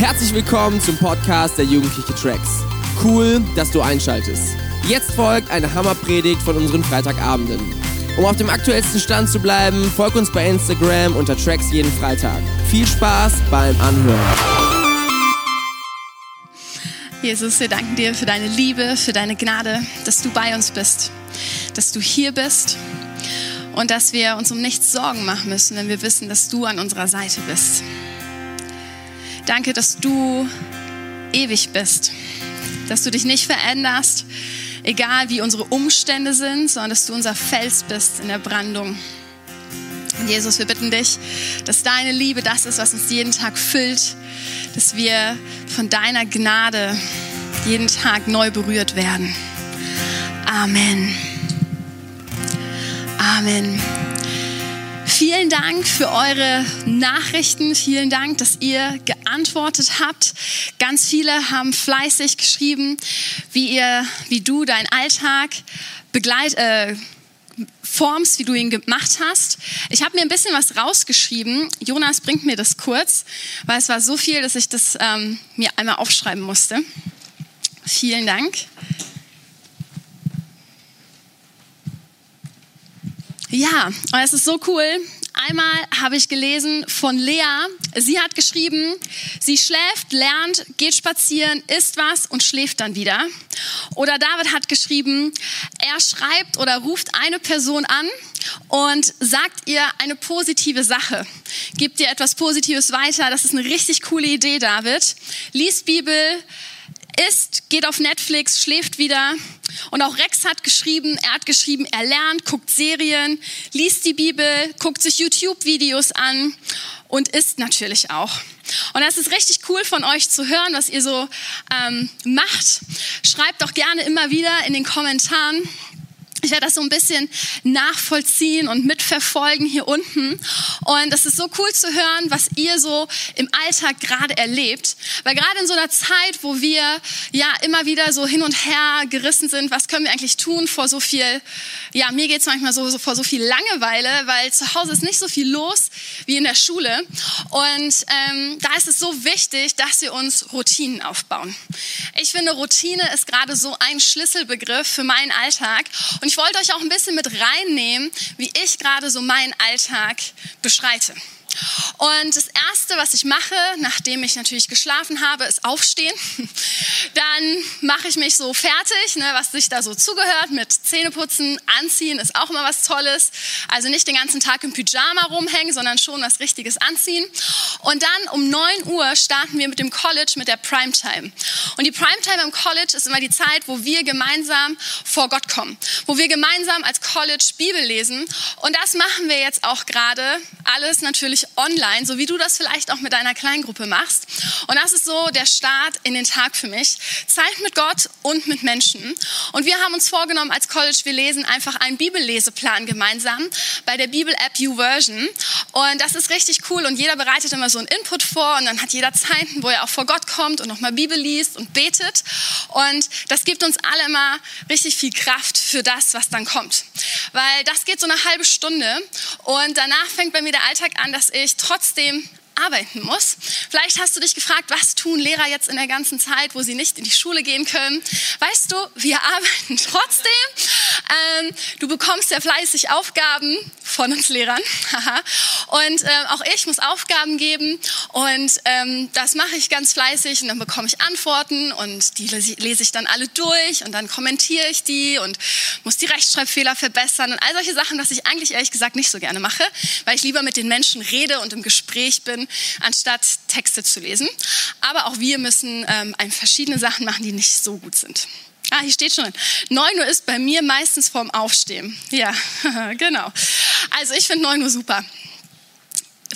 Herzlich willkommen zum Podcast der Jugendliche Tracks. Cool, dass du einschaltest. Jetzt folgt eine Hammerpredigt von unseren Freitagabenden. Um auf dem aktuellsten Stand zu bleiben, folg uns bei Instagram unter Tracks jeden Freitag. Viel Spaß beim Anhören. Jesus, wir danken dir für deine Liebe, für deine Gnade, dass du bei uns bist, dass du hier bist und dass wir uns um nichts Sorgen machen müssen, wenn wir wissen, dass du an unserer Seite bist. Danke, dass du ewig bist, dass du dich nicht veränderst, egal wie unsere Umstände sind, sondern dass du unser Fels bist in der Brandung. Und Jesus, wir bitten dich, dass deine Liebe das ist, was uns jeden Tag füllt, dass wir von deiner Gnade jeden Tag neu berührt werden. Amen. Amen. Vielen Dank für eure Nachrichten. Vielen Dank, dass ihr geantwortet habt. Ganz viele haben fleißig geschrieben, wie ihr, wie du deinen Alltag begleit, äh, formst, wie du ihn gemacht hast. Ich habe mir ein bisschen was rausgeschrieben. Jonas bringt mir das kurz, weil es war so viel, dass ich das ähm, mir einmal aufschreiben musste. Vielen Dank. Ja, und es ist so cool. Einmal habe ich gelesen von Lea. Sie hat geschrieben, sie schläft, lernt, geht spazieren, isst was und schläft dann wieder. Oder David hat geschrieben, er schreibt oder ruft eine Person an und sagt ihr eine positive Sache. Gibt ihr etwas Positives weiter. Das ist eine richtig coole Idee, David. Lies Bibel, isst, geht auf Netflix, schläft wieder. Und auch Rex hat geschrieben, er hat geschrieben, er lernt, guckt Serien, liest die Bibel, guckt sich YouTube-Videos an und isst natürlich auch. Und das ist richtig cool von euch zu hören, was ihr so ähm, macht. Schreibt doch gerne immer wieder in den Kommentaren, ich werde das so ein bisschen nachvollziehen und mitverfolgen hier unten. Und es ist so cool zu hören, was ihr so im Alltag gerade erlebt. Weil gerade in so einer Zeit, wo wir ja immer wieder so hin und her gerissen sind, was können wir eigentlich tun vor so viel, ja, mir geht es manchmal so, so vor so viel Langeweile, weil zu Hause ist nicht so viel los wie in der Schule. Und ähm, da ist es so wichtig, dass wir uns Routinen aufbauen. Ich finde, Routine ist gerade so ein Schlüsselbegriff für meinen Alltag. Und ich wollte euch auch ein bisschen mit reinnehmen, wie ich gerade so meinen Alltag beschreite. Und das Erste, was ich mache, nachdem ich natürlich geschlafen habe, ist aufstehen. Dann mache ich mich so fertig, ne, was sich da so zugehört, mit Zähneputzen, Anziehen ist auch immer was Tolles. Also nicht den ganzen Tag im Pyjama rumhängen, sondern schon was Richtiges anziehen. Und dann um 9 Uhr starten wir mit dem College, mit der Primetime. Und die Primetime im College ist immer die Zeit, wo wir gemeinsam vor Gott kommen, wo wir gemeinsam als College Bibel lesen. Und das machen wir jetzt auch gerade. Alles natürlich online, so wie du das vielleicht auch mit deiner Kleingruppe machst. Und das ist so der Start in den Tag für mich. Zeit mit Gott und mit Menschen. Und wir haben uns vorgenommen als College, wir lesen einfach einen Bibelleseplan gemeinsam bei der Bibel-App YouVersion. Und das ist richtig cool. Und jeder bereitet immer so einen Input vor und dann hat jeder Zeiten, wo er auch vor Gott kommt und nochmal Bibel liest und betet. Und das gibt uns alle immer richtig viel Kraft für das, was dann kommt. Weil das geht so eine halbe Stunde und danach fängt bei mir der Alltag an, dass ich trotzdem arbeiten muss. Vielleicht hast du dich gefragt, was tun Lehrer jetzt in der ganzen Zeit, wo sie nicht in die Schule gehen können. Weißt du, wir arbeiten trotzdem. Ähm, du bekommst ja fleißig Aufgaben von uns Lehrern. und ähm, auch ich muss Aufgaben geben und ähm, das mache ich ganz fleißig und dann bekomme ich Antworten und die lese ich dann alle durch und dann kommentiere ich die und muss die Rechtschreibfehler verbessern und all solche Sachen, was ich eigentlich ehrlich gesagt nicht so gerne mache, weil ich lieber mit den Menschen rede und im Gespräch bin, anstatt Texte zu lesen. Aber auch wir müssen ähm, verschiedene Sachen machen, die nicht so gut sind. Ah, hier steht schon. 9 Uhr ist bei mir meistens vorm Aufstehen. Ja, genau. Also ich finde 9 Uhr super.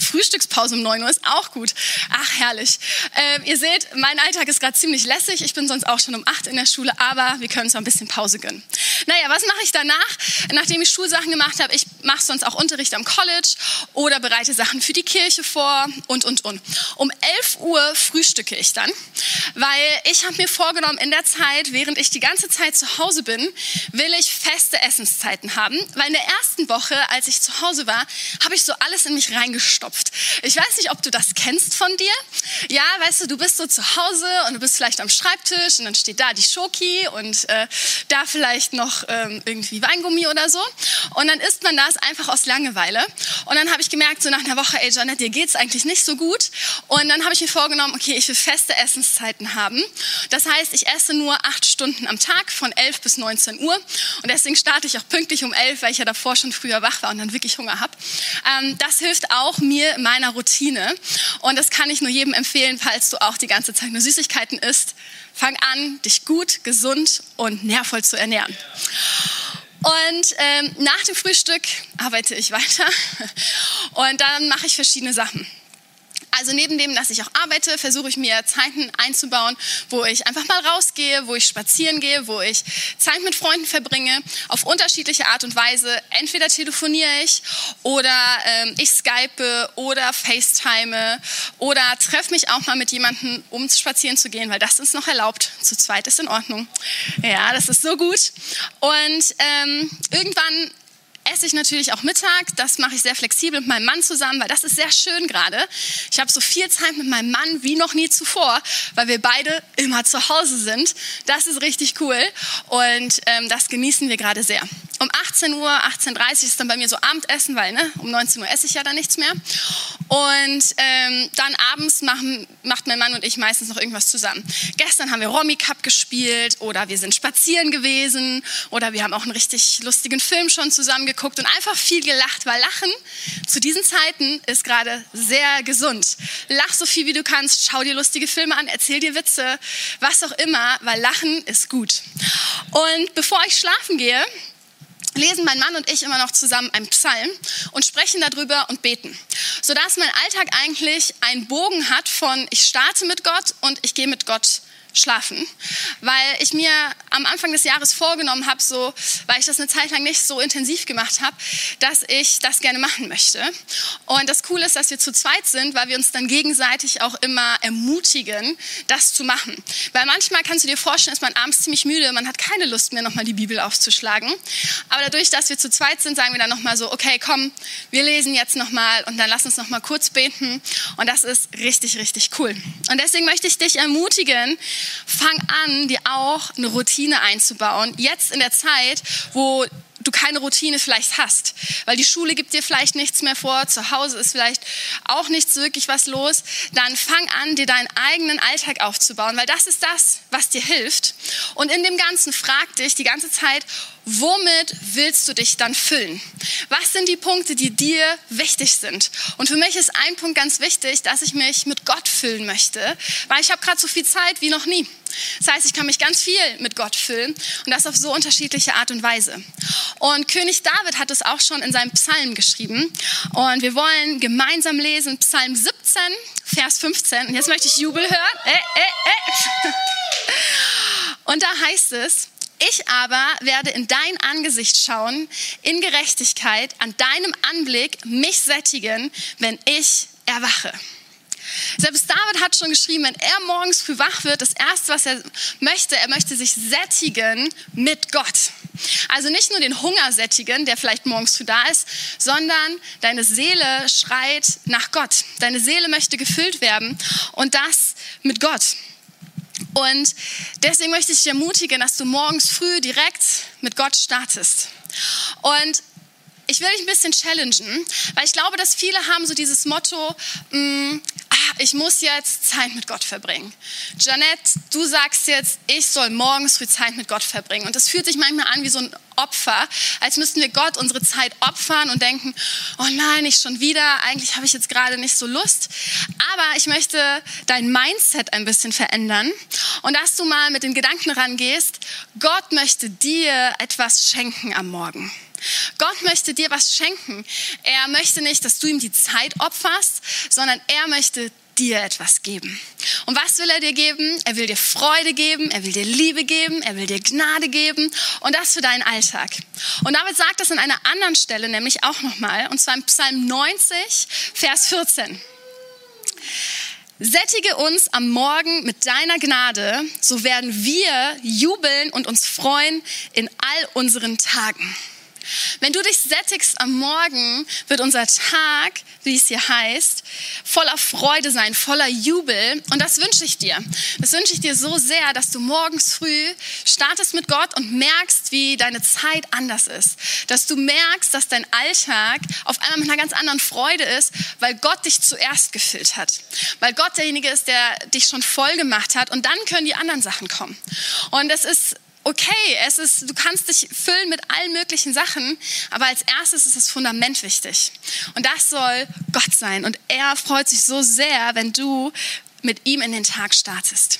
Frühstückspause um 9 Uhr ist auch gut. Ach, herrlich. Äh, ihr seht, mein Alltag ist gerade ziemlich lässig. Ich bin sonst auch schon um 8 in der Schule, aber wir können uns noch ein bisschen Pause gönnen. Naja, was mache ich danach? Nachdem ich Schulsachen gemacht habe, ich mache sonst auch Unterricht am College oder bereite Sachen für die Kirche vor und, und, und. Um 11 Uhr frühstücke ich dann, weil ich habe mir vorgenommen, in der Zeit, während ich die ganze Zeit zu Hause bin, will ich feste Essenszeiten haben, weil in der ersten Woche, als ich zu Hause war, habe ich so alles in mich reingestopft. Ich weiß nicht, ob du das kennst von dir. Ja, weißt du, du bist so zu Hause und du bist vielleicht am Schreibtisch und dann steht da die Schoki und äh, da vielleicht noch ähm, irgendwie Weingummi oder so. Und dann isst man das einfach aus Langeweile. Und dann habe ich gemerkt, so nach einer Woche, ey Janet, dir geht es eigentlich nicht so gut. Und dann habe ich mir vorgenommen, okay, ich will feste Essenszeiten haben. Das heißt, ich esse nur acht Stunden am Tag von 11 bis 19 Uhr. Und deswegen starte ich auch pünktlich um 11, weil ich ja davor schon früher wach war und dann wirklich Hunger habe. Ähm, das hilft auch mir in meiner Routine. Und das kann ich nur jedem empfehlen, falls du auch die ganze Zeit nur Süßigkeiten isst. Fang an, dich gut, gesund und nährvoll zu ernähren. Und ähm, nach dem Frühstück arbeite ich weiter und dann mache ich verschiedene Sachen. Also neben dem, dass ich auch arbeite, versuche ich mir Zeiten einzubauen, wo ich einfach mal rausgehe, wo ich spazieren gehe, wo ich Zeit mit Freunden verbringe, auf unterschiedliche Art und Weise. Entweder telefoniere ich oder ähm, ich skype oder FaceTime oder treffe mich auch mal mit jemandem, um spazieren zu gehen, weil das ist noch erlaubt. Zu zweit ist in Ordnung. Ja, das ist so gut. Und ähm, irgendwann esse ich natürlich auch Mittag. Das mache ich sehr flexibel mit meinem Mann zusammen, weil das ist sehr schön gerade. Ich habe so viel Zeit mit meinem Mann wie noch nie zuvor, weil wir beide immer zu Hause sind. Das ist richtig cool und ähm, das genießen wir gerade sehr. Um 18 Uhr, 18.30 Uhr ist dann bei mir so Abendessen, weil ne, um 19 Uhr esse ich ja dann nichts mehr. Und ähm, dann abends machen, macht mein Mann und ich meistens noch irgendwas zusammen. Gestern haben wir Romy Cup gespielt oder wir sind spazieren gewesen oder wir haben auch einen richtig lustigen Film schon zusammen geguckt und einfach viel gelacht, weil Lachen zu diesen Zeiten ist gerade sehr gesund. Lach so viel wie du kannst, schau dir lustige Filme an, erzähl dir Witze, was auch immer, weil Lachen ist gut. Und bevor ich schlafen gehe, lesen mein Mann und ich immer noch zusammen einen Psalm und sprechen darüber und beten, sodass mein Alltag eigentlich einen Bogen hat von ich starte mit Gott und ich gehe mit Gott schlafen, weil ich mir am Anfang des Jahres vorgenommen habe, so, weil ich das eine Zeit lang nicht so intensiv gemacht habe, dass ich das gerne machen möchte. Und das Coole ist, dass wir zu zweit sind, weil wir uns dann gegenseitig auch immer ermutigen, das zu machen. Weil manchmal kannst du dir vorstellen, ist man abends ziemlich müde, man hat keine Lust mehr, nochmal die Bibel aufzuschlagen. Aber dadurch, dass wir zu zweit sind, sagen wir dann nochmal so, okay, komm, wir lesen jetzt nochmal und dann lass uns nochmal kurz beten. Und das ist richtig, richtig cool. Und deswegen möchte ich dich ermutigen, fang an, dir auch eine Routine einzubauen. Jetzt in der Zeit, wo du keine Routine vielleicht hast, weil die Schule gibt dir vielleicht nichts mehr vor, zu Hause ist vielleicht auch nichts wirklich was los, dann fang an, dir deinen eigenen Alltag aufzubauen, weil das ist das, was dir hilft. Und in dem Ganzen frag dich die ganze Zeit, womit willst du dich dann füllen? Was sind die Punkte, die dir wichtig sind? Und für mich ist ein Punkt ganz wichtig, dass ich mich mit Gott füllen möchte, weil ich habe gerade so viel Zeit wie noch nie. Das heißt, ich kann mich ganz viel mit Gott füllen und das auf so unterschiedliche Art und Weise. Und König David hat es auch schon in seinem Psalm geschrieben. Und wir wollen gemeinsam lesen Psalm 17, Vers 15. Und jetzt möchte ich Jubel hören. Äh, äh, äh. Und da heißt es, ich aber werde in dein Angesicht schauen, in Gerechtigkeit, an deinem Anblick mich sättigen, wenn ich erwache. Selbst David hat schon geschrieben, wenn er morgens früh wach wird, das Erste, was er möchte, er möchte sich sättigen mit Gott. Also nicht nur den Hunger sättigen, der vielleicht morgens früh da ist, sondern deine Seele schreit nach Gott. Deine Seele möchte gefüllt werden und das mit Gott. Und deswegen möchte ich dich ermutigen, dass du morgens früh direkt mit Gott startest. Und ich will dich ein bisschen challengen, weil ich glaube, dass viele haben so dieses Motto, mh, mm, ah, ich muss jetzt Zeit mit Gott verbringen. Janette, du sagst jetzt, ich soll morgens früh Zeit mit Gott verbringen. Und das fühlt sich manchmal an wie so ein Opfer, als müssten wir Gott unsere Zeit opfern und denken, oh nein, nicht schon wieder, eigentlich habe ich jetzt gerade nicht so Lust. Aber ich möchte dein Mindset ein bisschen verändern und dass du mal mit den Gedanken rangehst, Gott möchte dir etwas schenken am Morgen. Gott möchte dir was schenken. Er möchte nicht, dass du ihm die Zeit opferst, sondern er möchte dir etwas geben. Und was will er dir geben? Er will dir Freude geben, er will dir Liebe geben, er will dir Gnade geben und das für deinen Alltag. Und David sagt das an einer anderen Stelle nämlich auch nochmal, und zwar im Psalm 90, Vers 14. Sättige uns am Morgen mit deiner Gnade, so werden wir jubeln und uns freuen in all unseren Tagen. Wenn du dich sättigst am Morgen, wird unser Tag, wie es hier heißt, voller Freude sein, voller Jubel. Und das wünsche ich dir. Das wünsche ich dir so sehr, dass du morgens früh startest mit Gott und merkst, wie deine Zeit anders ist. Dass du merkst, dass dein Alltag auf einmal mit einer ganz anderen Freude ist, weil Gott dich zuerst gefüllt hat. Weil Gott derjenige ist, der dich schon voll gemacht hat. Und dann können die anderen Sachen kommen. Und es ist okay, es ist, du kannst dich füllen mit allen möglichen Sachen, aber als erstes ist das Fundament wichtig. Und das soll Gott sein. Und er freut sich so sehr, wenn du mit ihm in den Tag startest.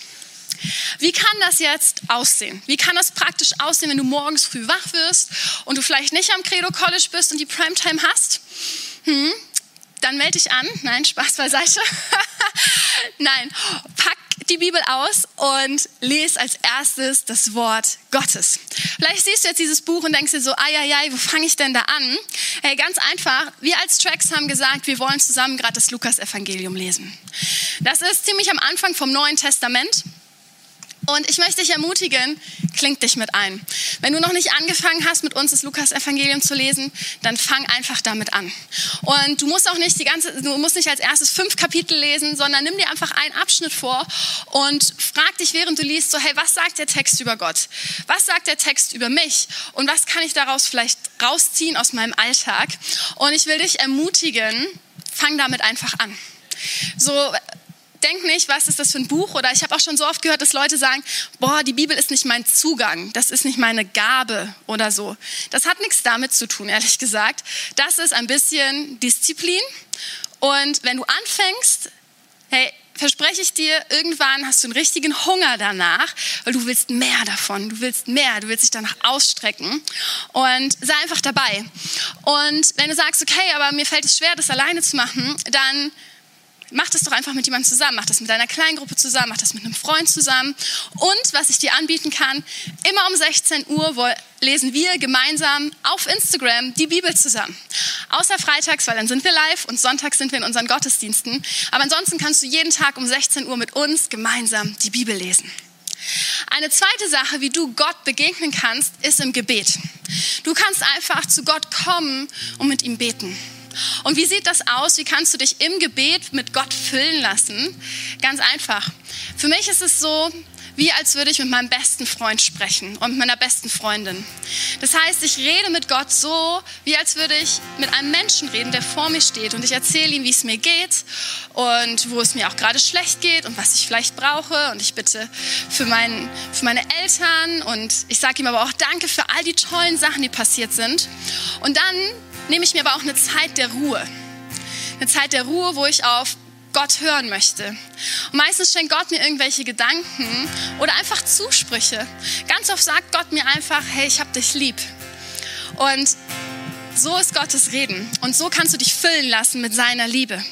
Wie kann das jetzt aussehen? Wie kann das praktisch aussehen, wenn du morgens früh wach wirst und du vielleicht nicht am Credo College bist und die Primetime hast? Hm? Dann melde dich an. Nein, Spaß beiseite. Nein, pack die Bibel aus und lese als erstes das Wort Gottes. Vielleicht siehst du jetzt dieses Buch und denkst dir so, ai, wo fange ich denn da an? Hey, ganz einfach, wir als Tracks haben gesagt, wir wollen zusammen gerade das Lukas-Evangelium lesen. Das ist ziemlich am Anfang vom Neuen Testament. Und ich möchte dich ermutigen, kling dich mit ein. Wenn du noch nicht angefangen hast, mit uns das Lukas-Evangelium zu lesen, dann fang einfach damit an. Und du musst auch nicht die ganze, du musst nicht als erstes fünf Kapitel lesen, sondern nimm dir einfach einen Abschnitt vor und frag dich, während du liest, so, hey, was sagt der Text über Gott? Was sagt der Text über mich? Und was kann ich daraus vielleicht rausziehen aus meinem Alltag? Und ich will dich ermutigen, fang damit einfach an. So, denk nicht, was ist das für ein Buch? Oder ich habe auch schon so oft gehört, dass Leute sagen, boah, die Bibel ist nicht mein Zugang, das ist nicht meine Gabe oder so. Das hat nichts damit zu tun, ehrlich gesagt. Das ist ein bisschen Disziplin. Und wenn du anfängst, hey, verspreche ich dir, irgendwann hast du einen richtigen Hunger danach, weil du willst mehr davon, du willst mehr, du willst dich danach ausstrecken und sei einfach dabei. Und wenn du sagst, okay, aber mir fällt es schwer, das alleine zu machen, dann mach das doch einfach mit jemandem zusammen. Mach das mit deiner Kleingruppe zusammen, mach das mit einem Freund zusammen. Und was ich dir anbieten kann, immer um 16 Uhr lesen wir gemeinsam auf Instagram die Bibel zusammen. Außer freitags, weil dann sind wir live und sonntags sind wir in unseren Gottesdiensten. Aber ansonsten kannst du jeden Tag um 16 Uhr mit uns gemeinsam die Bibel lesen. Eine zweite Sache, wie du Gott begegnen kannst, ist im Gebet. Du kannst einfach zu Gott kommen und mit ihm beten. Und wie sieht das aus? Wie kannst du dich im Gebet mit Gott füllen lassen? Ganz einfach. Für mich ist es so, wie als würde ich mit meinem besten Freund sprechen und mit meiner besten Freundin. Das heißt, ich rede mit Gott so, wie als würde ich mit einem Menschen reden, der vor mir steht und ich erzähle ihm, wie es mir geht und wo es mir auch gerade schlecht geht und was ich vielleicht brauche und ich bitte für, mein, für meine Eltern und ich sage ihm aber auch Danke für all die tollen Sachen, die passiert sind. Und dann nehme ich mir aber auch eine Zeit der Ruhe. Eine Zeit der Ruhe, wo ich auf Gott hören möchte. Und meistens schenkt Gott mir irgendwelche Gedanken oder einfach Zusprüche. Ganz oft sagt Gott mir einfach, hey, ich hab dich lieb. Und so ist Gottes Reden. Und so kannst du dich füllen lassen mit seiner Liebe.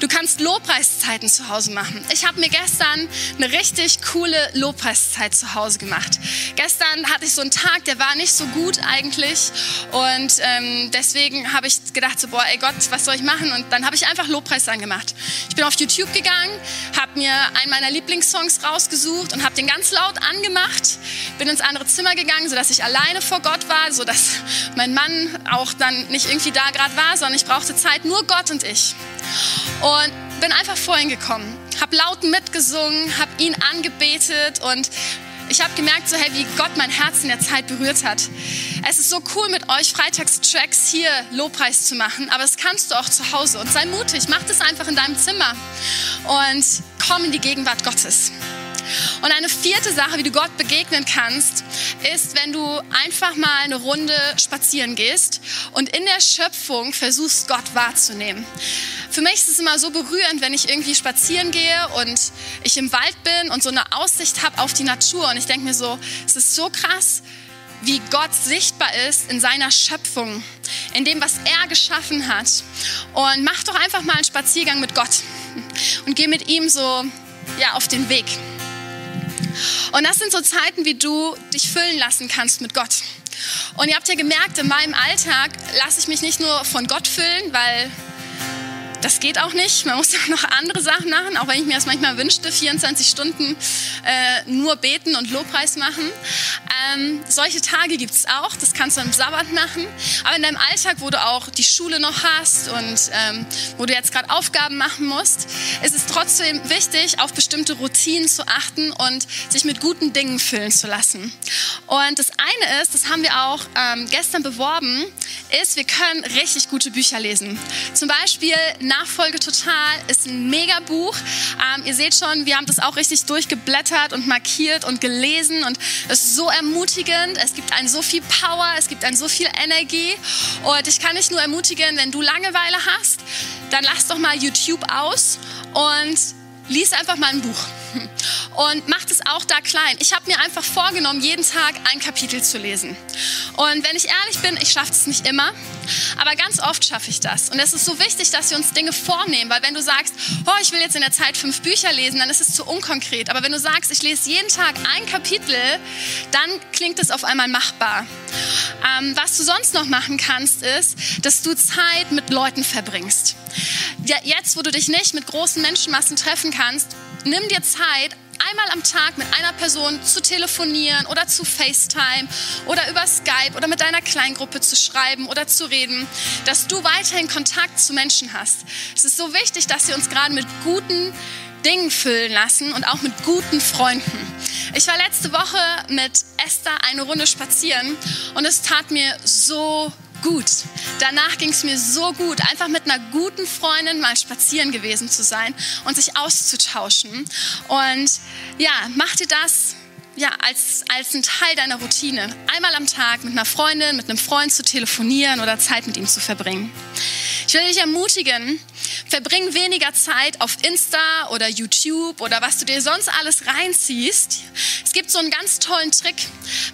Du kannst Lobpreiszeiten zu Hause machen. Ich habe mir gestern eine richtig coole Lobpreiszeit zu Hause gemacht. Gestern hatte ich so einen Tag, der war nicht so gut eigentlich. Und ähm, deswegen habe ich gedacht, so, boah, ey Gott, was soll ich machen? Und dann habe ich einfach Lobpreis angemacht. Ich bin auf YouTube gegangen, habe mir einen meiner Lieblingssongs rausgesucht und habe den ganz laut angemacht. Bin ins andere Zimmer gegangen, sodass ich alleine vor Gott war, sodass mein Mann auch dann nicht irgendwie da gerade war, sondern ich brauchte Zeit, nur Gott und ich. Und bin einfach vorhin gekommen, habe laut mitgesungen, habe ihn angebetet und ich habe gemerkt, so hey, wie Gott mein Herz in der Zeit berührt hat. Es ist so cool mit euch Freitagstracks hier Lobpreis zu machen, aber das kannst du auch zu Hause und sei mutig, mach das einfach in deinem Zimmer und komm in die Gegenwart Gottes. Und eine vierte Sache, wie du Gott begegnen kannst, ist, wenn du einfach mal eine Runde spazieren gehst und in der Schöpfung versuchst, Gott wahrzunehmen. Für mich ist es immer so berührend, wenn ich irgendwie spazieren gehe und ich im Wald bin und so eine Aussicht habe auf die Natur und ich denke mir so, es ist so krass, wie Gott sichtbar ist in seiner Schöpfung, in dem, was er geschaffen hat. Und mach doch einfach mal einen Spaziergang mit Gott und geh mit ihm so ja, auf den Weg. Und das sind so Zeiten, wie du dich füllen lassen kannst mit Gott. Und ihr habt ja gemerkt, in meinem Alltag lasse ich mich nicht nur von Gott füllen, weil das geht auch nicht. Man muss ja noch andere Sachen machen, auch wenn ich mir das manchmal wünschte, 24 Stunden äh, nur beten und Lobpreis machen. Ähm, solche Tage gibt es auch, das kannst du am Sabbat machen. Aber in deinem Alltag, wo du auch die Schule noch hast und ähm, wo du jetzt gerade Aufgaben machen musst, ist es trotzdem wichtig, auf bestimmte Routinen zu achten und sich mit guten Dingen füllen zu lassen. Und das eine ist, das haben wir auch ähm, gestern beworben, ist, wir können richtig gute Bücher lesen. Zum Beispiel Nachfolge total. Ist ein mega Buch. Ähm, ihr seht schon, wir haben das auch richtig durchgeblättert und markiert und gelesen. Und es ist so ermutigend. Es gibt einen so viel Power, es gibt einen so viel Energie. Und ich kann dich nur ermutigen, wenn du Langeweile hast, dann lass doch mal YouTube aus und lies einfach mal ein Buch und macht es auch da klein. Ich habe mir einfach vorgenommen, jeden Tag ein Kapitel zu lesen. Und wenn ich ehrlich bin, ich schaffe es nicht immer, aber ganz oft schaffe ich das. Und es ist so wichtig, dass wir uns Dinge vornehmen, weil wenn du sagst, oh, ich will jetzt in der Zeit fünf Bücher lesen, dann ist es zu unkonkret. Aber wenn du sagst, ich lese jeden Tag ein Kapitel, dann klingt es auf einmal machbar. Ähm, was du sonst noch machen kannst, ist, dass du Zeit mit Leuten verbringst. Jetzt, wo du dich nicht mit großen Menschenmassen treffen kannst, nimm dir Zeit, einmal am Tag mit einer Person zu telefonieren oder zu FaceTime oder über Skype oder mit deiner Kleingruppe zu schreiben oder zu reden, dass du weiterhin Kontakt zu Menschen hast. Es ist so wichtig, dass wir uns gerade mit guten Dingen füllen lassen und auch mit guten Freunden. Ich war letzte Woche mit Esther eine Runde spazieren und es tat mir so gut. Danach ging es mir so gut, einfach mit einer guten Freundin mal spazieren gewesen zu sein und sich auszutauschen. Und ja, mach dir das ja, als, als ein Teil deiner Routine. Einmal am Tag mit einer Freundin, mit einem Freund zu telefonieren oder Zeit mit ihm zu verbringen. Ich will dich ermutigen, verbring weniger Zeit auf Insta oder YouTube oder was du dir sonst alles reinziehst. Es gibt so einen ganz tollen Trick.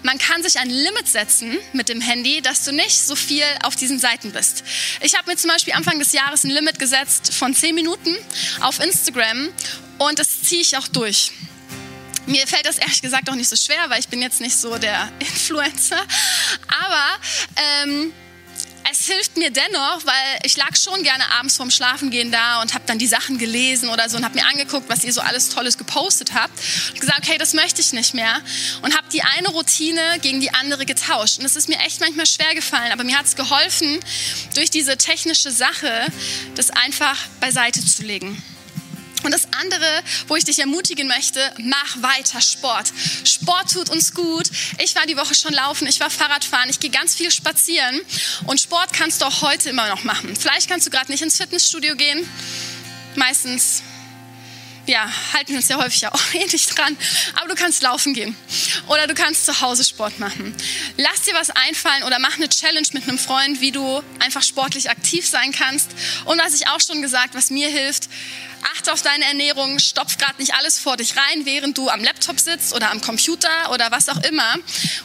Man kann sich ein Limit setzen mit dem Handy, dass du nicht so viel auf diesen Seiten bist. Ich habe mir zum Beispiel Anfang des Jahres ein Limit gesetzt von 10 Minuten auf Instagram und das ziehe ich auch durch. Mir fällt das ehrlich gesagt auch nicht so schwer, weil ich bin jetzt nicht so der Influencer. Aber ähm, es hilft mir dennoch, weil ich lag schon gerne abends vorm Schlafengehen da und habe dann die Sachen gelesen oder so und habe mir angeguckt, was ihr so alles Tolles gepostet habt und gesagt, okay, das möchte ich nicht mehr und habe die eine Routine gegen die andere getauscht. Und es ist mir echt manchmal schwer gefallen, aber mir hat es geholfen, durch diese technische Sache das einfach beiseite zu legen. Und das andere, wo ich dich ermutigen möchte, mach weiter Sport. Sport tut uns gut. Ich war die Woche schon laufen, ich war Fahrradfahren, ich gehe ganz viel spazieren. Und Sport kannst du auch heute immer noch machen. Vielleicht kannst du gerade nicht ins Fitnessstudio gehen. Meistens ja, halten uns ja häufig auch nicht dran. Aber du kannst laufen gehen. Oder du kannst zu Hause Sport machen. Lass dir was einfallen oder mach eine Challenge mit einem Freund, wie du einfach sportlich aktiv sein kannst. Und was ich auch schon gesagt, was mir hilft, achte auf deine Ernährung, stopf gerade nicht alles vor dich rein, während du am Laptop sitzt oder am Computer oder was auch immer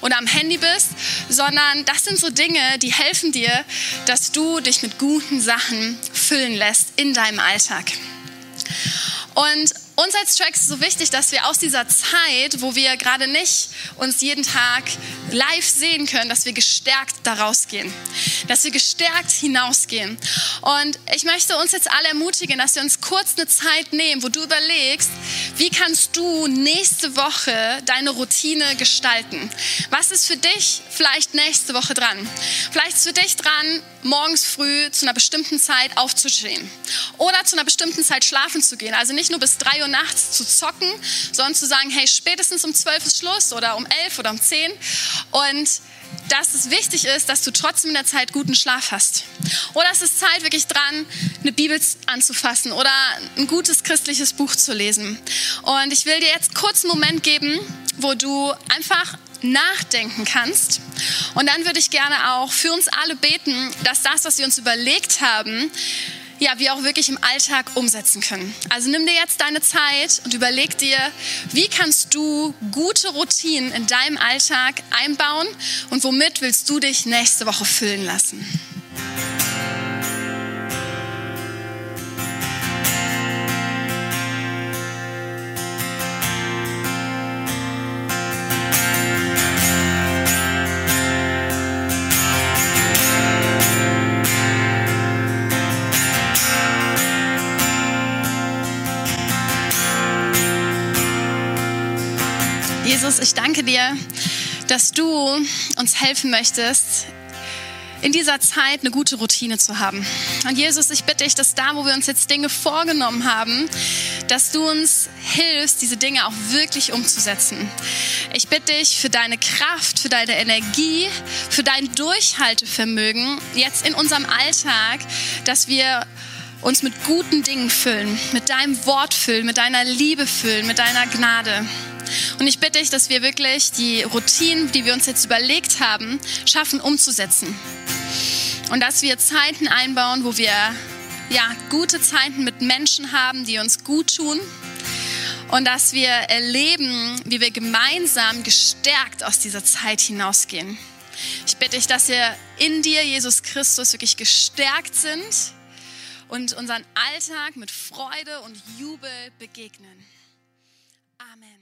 oder am Handy bist, sondern das sind so Dinge, die helfen dir, dass du dich mit guten Sachen füllen lässt in deinem Alltag. Und uns als Tracks ist so wichtig, dass wir aus dieser Zeit, wo wir gerade nicht uns jeden Tag live sehen können, dass wir gestärkt da rausgehen, dass wir gestärkt hinausgehen. Und ich möchte uns jetzt alle ermutigen, dass wir uns kurz eine Zeit nehmen, wo du überlegst, wie kannst du nächste Woche deine Routine gestalten? Was ist für dich vielleicht nächste Woche dran? Vielleicht ist für dich dran, morgens früh zu einer bestimmten Zeit aufzustehen oder zu einer bestimmten Zeit schlafen zu gehen. Also nicht nur bis drei Uhr nachts zu zocken, sondern zu sagen, hey, spätestens um 12 ist Schluss oder um 11 oder um 10. Und dass es wichtig ist, dass du trotzdem in der Zeit guten Schlaf hast. Oder es ist Zeit wirklich dran, eine Bibel anzufassen oder ein gutes christliches Buch zu lesen. Und ich will dir jetzt kurz einen Moment geben, wo du einfach nachdenken kannst. Und dann würde ich gerne auch für uns alle beten, dass das, was wir uns überlegt haben, ja, wir auch wirklich im Alltag umsetzen können. Also nimm dir jetzt deine Zeit und überleg dir, wie kannst du gute Routinen in deinem Alltag einbauen und womit willst du dich nächste Woche füllen lassen. Dir, dass du uns helfen möchtest, in dieser Zeit eine gute Routine zu haben. Und Jesus, ich bitte dich, dass da, wo wir uns jetzt Dinge vorgenommen haben, dass du uns hilfst, diese Dinge auch wirklich umzusetzen. Ich bitte dich für deine Kraft, für deine Energie, für dein Durchhaltevermögen jetzt in unserem Alltag, dass wir uns mit guten Dingen füllen, mit deinem Wort füllen, mit deiner Liebe füllen, mit deiner Gnade. Und ich bitte dich, dass wir wirklich die Routinen, die wir uns jetzt überlegt haben, schaffen umzusetzen. Und dass wir Zeiten einbauen, wo wir ja, gute Zeiten mit Menschen haben, die uns gut tun. Und dass wir erleben, wie wir gemeinsam gestärkt aus dieser Zeit hinausgehen. Ich bitte dich, dass wir in dir, Jesus Christus, wirklich gestärkt sind und unseren Alltag mit Freude und Jubel begegnen. Amen.